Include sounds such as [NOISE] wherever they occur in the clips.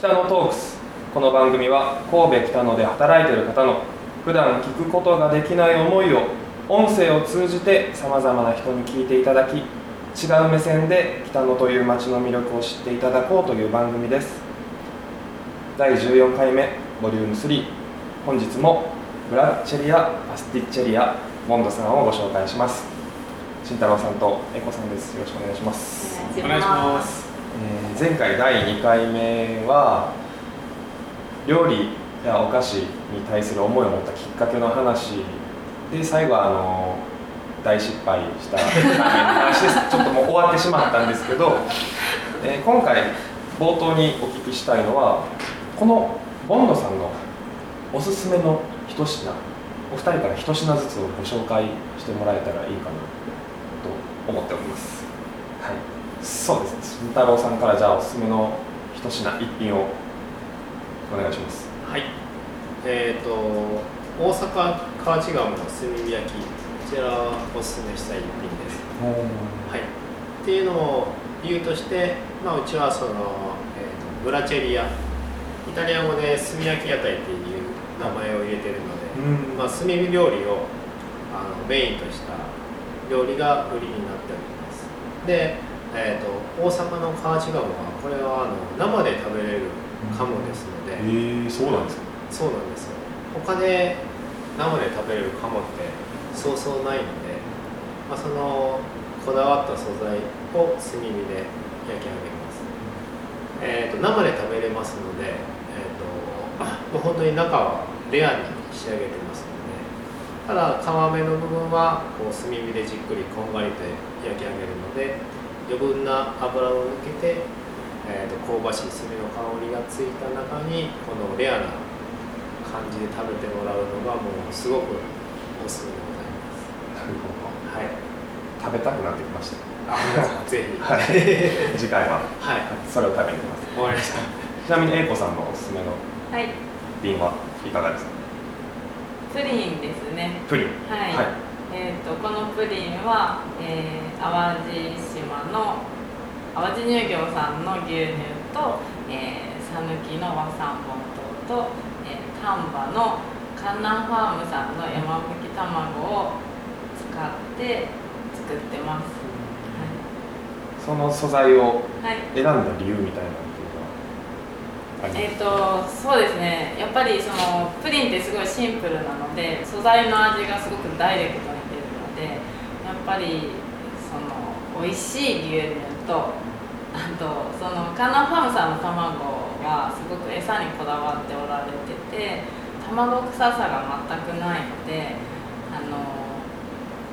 北野トークス。この番組は神戸北野で働いている方の普段聞くことができない思いを音声を通じてさまざまな人に聞いていただき違う目線で北野という街の魅力を知っていただこうという番組です。第14回目ボリューム3本日もブラッチェリアパスティッチェリアモンドさんをご紹介します。慎太郎さんとエコさんです。よろしくお願いします。お願いします。え前回第2回目は料理やお菓子に対する思いを持ったきっかけの話で最後はあの大失敗した。話ですちょっともう終わってしまったんですけど、え今回冒頭にお聞きしたいのはこのボンドさんのおすすめの一品お二人から一品ずつをご紹介してもらえたらいいかなと思っております。はい。そうですね。慎太郎さんからじゃあおすすめの一品一品をお願いします。はい。えっ、と大阪河内鴨の炭火焼き。こちらおすすめしたい一品です。はい。っていうのを理由として、まあ、うちはその、えーとブラチェリア。イタリア語で炭焼き屋台っていう名前を入れてるので、うん。まあ、炭火料理をあのメインとした料理が売りになっております。で、えー、と大阪の河内鴨はこれはあの生で食べれる鴨ですので、えー、そうなんですか？そうなんですよ。他で生で食べれる鴨ってそうそうないので、まあ、そのこだわった素材を炭火で焼き上げます、えー、と生で食べれますので、えー、ともう本当に中はレアに仕上げてますのでただ皮目の部分はこう炭火でじっくりこんがりと焼き上げる余分な油を抜けて、えー、と香ばしい炭の香りがついた中にこのレアな感じで食べてもらうのがもうすごくおすすめでございまなるほど。すはい。食べたくなってきました。あぜひ。[LAUGHS] はい。次回は。はい。それを食べに行きます。終わりました。ちなみに英子さんのおすすめのはい、瓶はいかがですか？プリンですね。プリン。はい。はいえっ、とこのプリンは、えー、淡路島の淡路乳業さんの牛乳と、えー、讃岐の和三本糖と、えー、丹波のカンナンファームさんの山吹き卵を使って作ってます。その素材をはい。はい選んだ理由みたいなっていうのはありますえっ、とそうですねやっぱりそのプリンってすごいシンプルなので素材の味がすごくダイレクトにやっぱりその美味しい牛乳とあとそのカンナンファームさんの卵はすごく餌にこだわっておられてて卵臭さが全くないのであの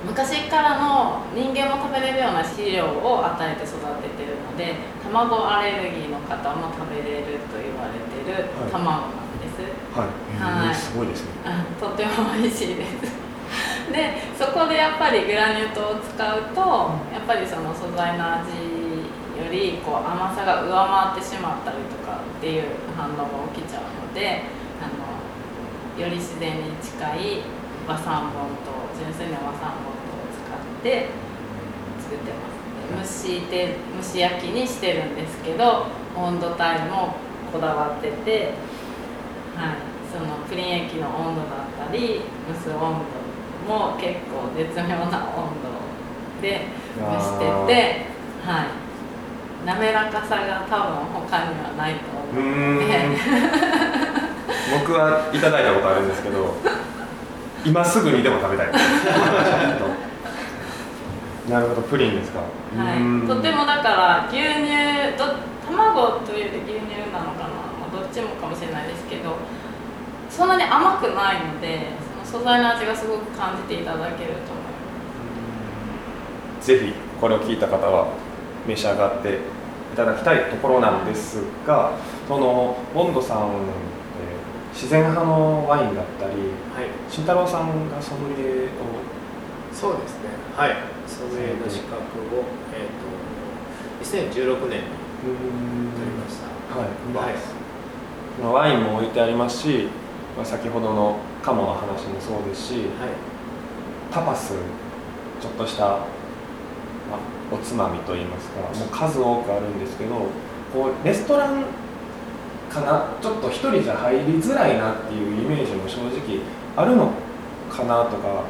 昔からの人間も食べれるような飼料を与えて育ててるので卵アレルギーの方も食べれると言われてるはい卵なんです、はい、はい。すごいですね。あ [LAUGHS] とても美味しいですでそこでやっぱりグラニュー糖を使うとやっぱりその素材の味よりこう甘さが上回ってしまったりとかっていう反応が起きちゃうのであのより自然に近い和三本糖純粋な和三本糖を使って作ってます。で蒸して蒸し焼きにしてるんですけど温度帯もこだわっててはい、そのプリン液の温度だったり蒸す温度も結構絶妙な温度で蒸してて、はい、滑らかさが多分他にはないとう思う [LAUGHS] 僕はいただいたことあるんですけど今すぐにでも食べたい。[LAUGHS] なるほどプリンですか、はい、とてもだから牛乳ど卵というより牛乳なのかな、まあ、どっちもかもしれないですけどそんなに甘くないので素材の味がすごく感じていただけると思います。ぜひこれを聞いた方は召し上がっていただきたいところなんですがそのボンドさん、えー自然派のワインだったりはい。慎太郎さんがソムリエをそうですねはいソムリエの資格を、えー、と2016年に取りました。はい、はい。まあワインも置いてありますし、まあ、先ほどの鴨の話もそうですしはい。タパスちょっとした、まあ、おつまみといいますかもう数多くあるんですけどこうレストランかなちょっと一人じゃ入りづらいなっていうイメージも正直あるのかなとか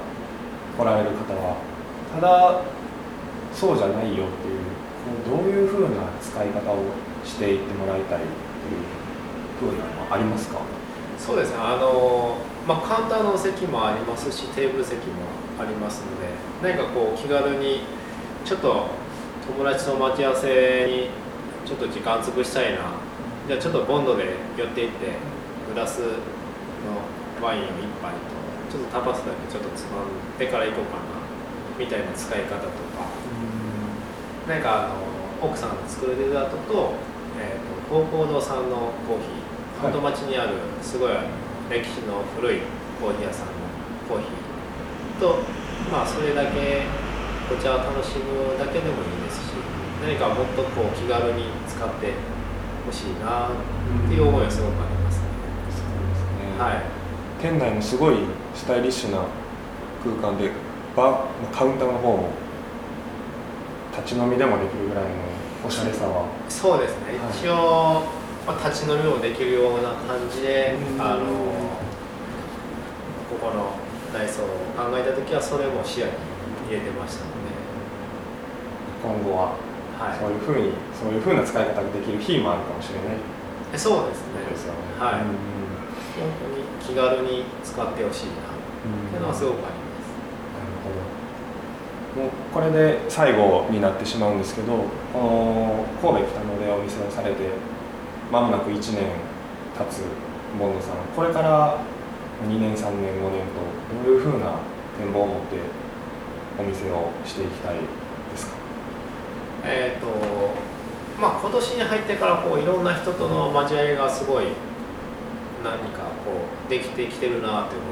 来られる方はただそうじゃないよっていうこうどういうふうな使い方をしていってもらいたいっていうふうなのはありますか？そうですねあの、まあ、カウンターの席もありますしテーブル席もありますので何かこう気軽にちょっと友達と待ち合わせにちょっと時間潰したいな。じゃあちょっとボンドで寄っていってグラスのワインを1杯とちょっとタパスだけちょっとつまんでから行こうかなみたいな使い方とか。何かあの奥さんの作るデザートと,、えーと、高校堂さんのコーヒー。本町にあるすごい歴史の古いコーヒー屋さんのコーヒーとまあそれだけお茶を楽しむだけでもいいですし何かもっとこう気軽に使ってほしいなっていう思いはすごくありますね。そうですねはい、店内もすごいスタイリッシュな空間でバーカウンターの方も立ち飲みでもできるぐらいのおしゃれさは。そうですね、はい。一応、まあ、立ち飲みもできるような感じで、うん。あのここの内装を考えた時はそれも視野に入れてましたので、今後ははい。そういうふうにそういうふうな使い方ができる日もあるかもしれない。えそうですね。ですよね。はい。うん。本当に気軽に使ってほしいなっていうのはすごくあります、なるほど。もうこれで最後になってしまうんですけどこの神戸北野でお店をされてまもなく1年経つボンドさん。これから2年3年5年とどういうふうな展望を持ってお店をしていきたいですか？えっ、とまあ今年に入ってからこういろんな人との交わりがすごい何かこうできてきてるなって思う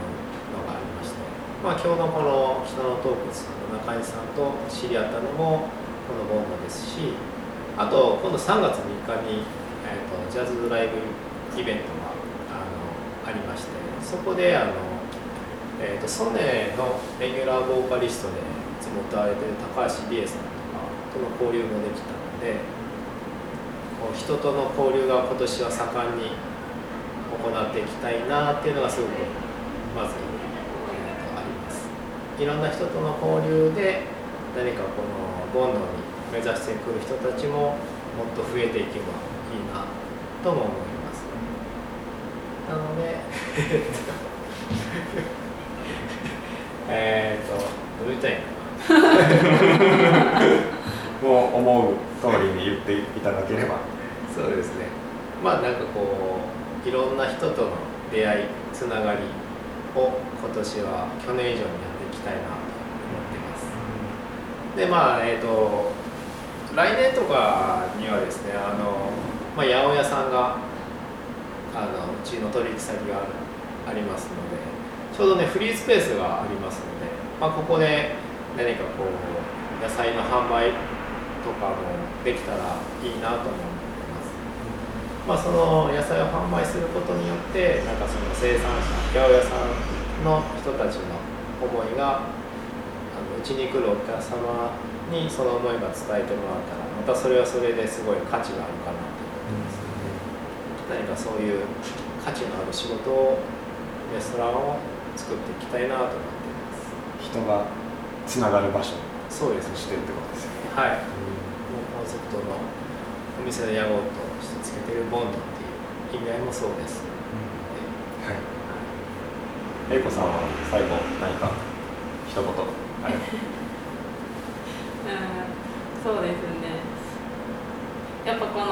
のがありまして、まあ、今日のこの北野トークさんの中井さんと知り合ったのもこのボンドですしあと今度3月3日に、ジャズドライブイベントがあのありましてそこであの、えー、とソネのレギュラーボーカリストでいつも歌われてる高橋理恵さんとかとの交流もできたのでこう人との交流が今年は盛んに行っていきたいなっていうのがすごくまず、えーあります。いろんな人との交流で何かこのボンドに目指してくる人たちももっと増えていけばいいなとも思います。なので。[LAUGHS] えっとどう言ったらいい [LAUGHS] もう思う通りに言っていただければ。そうですね。まあなんかこういろんな人との出会いつながりを今年は去年以上にやっていきたいなと思ってます。でまあえっ、と来年とかにはですねあの、まあ、八百屋さんがあのうちの取引先がありますのでちょうどねフリースペースがありますので、まあ、ここで何かこう野菜の販売とかもできたらいいなと思ってます。まあ、その野菜を販売することによってなんかその生産者八百屋さんの人たちの思いがうちに来るお客様にその思いが伝えてもらったらまたそれはそれですごい価値があるかなと何かそういう価値のある仕事をレストランを作っていきたいなと思っています。人がつながる場所。そうですね。してってことですよね。はい。もうコンセプトのお店の屋号としてつけてるボンドっていう。意味合い。もそうですはい。英子さんは最後何か一言はい。うんそうですねやっぱこの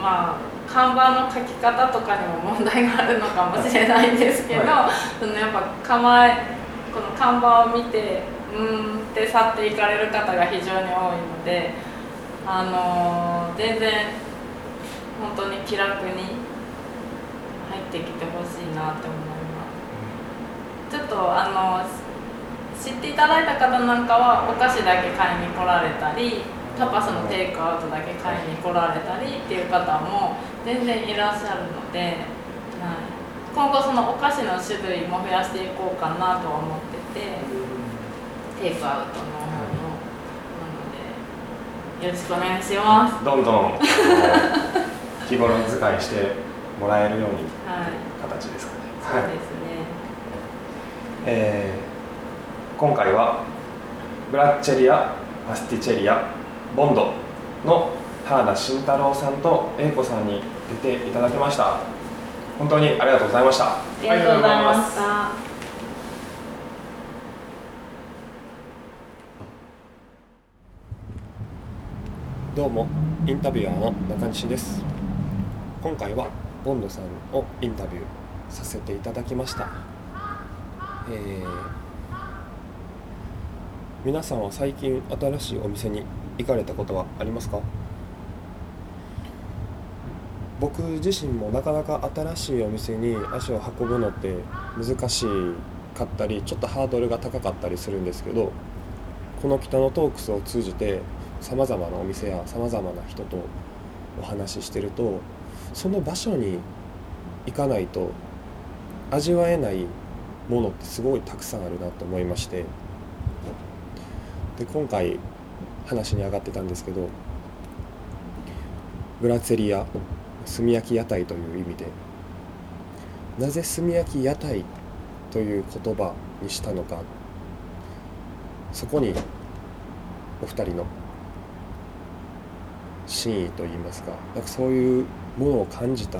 まあ看板の書き方とかにも問題があるのかもしれないんですけど、はそのやっぱ構えこの看板を見てうーんって去っていかれる方が非常に多いのであのー全然本当に気楽に入ってきてほしいなって思います。ちょっとあの知っていただいた方なんかはお菓子だけ買いに来られたりタパスのテイクアウトだけ買いに来られたりっていう方も全然いらっしゃるので、はい、今後そのお菓子の種類も増やしていこうかなとは思っててテイクアウトの方のなのでよろしくお願いします。どんどん日頃使いしてもらえるようにはい形ですかね。そうはい。ですね。えー今回はブラッチェリアパスティチェリアボンドの原田慎太郎さんと英子さんに出ていただきました。本当にありがとうございました。ありがとうございました。どうもインタビュアーの中西です。今回はボンドさんをインタビューさせていただきました、えー皆さんは最近新しいお店に行かれたことはありますか？僕自身もなかなか新しいお店に足を運ぶのって難しかったりちょっとハードルが高かったりするんですけどこの北のトークスを通じてさまざまなお店やさまざまな人とお話ししてるとその場所に行かないと味わえないものってすごいたくさんあるなと思いまして。で今回話に上がってたんですけどブラツェリア炭焼き屋台という意味でなぜ炭焼き屋台という言葉にしたのかそこにお二人の真意といいますかなんかそういうものを感じた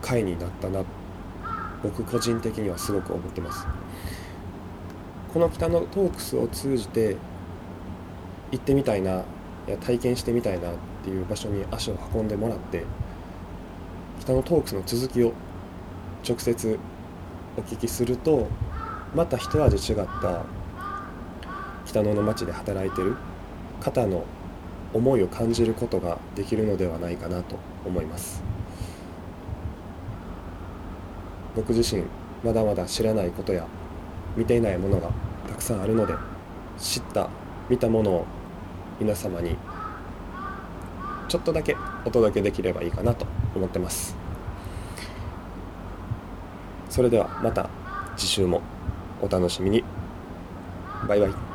回になったな僕個人的にはすごく思ってます。この北のトークスを通じて行ってみたいないや体験してみたいなっていう場所に足を運んでもらって北のトークスの続きを直接お聞きするとまた一味違った北野の町で働いてる方の思いを感じることができるのではないかなと思います。僕自身まだまだ知らないことや見ていないものがたくさんあるので知った見たものを皆様にちょっとだけお届けできればいいかなと思ってます。それではまた次週もお楽しみに。バイバイ。